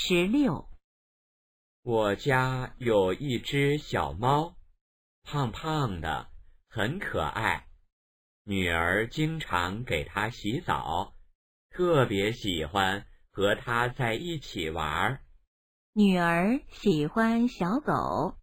十六。我家有一只小猫，胖胖的，很可爱。女儿经常给它洗澡，特别喜欢和它在一起玩儿。女儿喜欢小狗。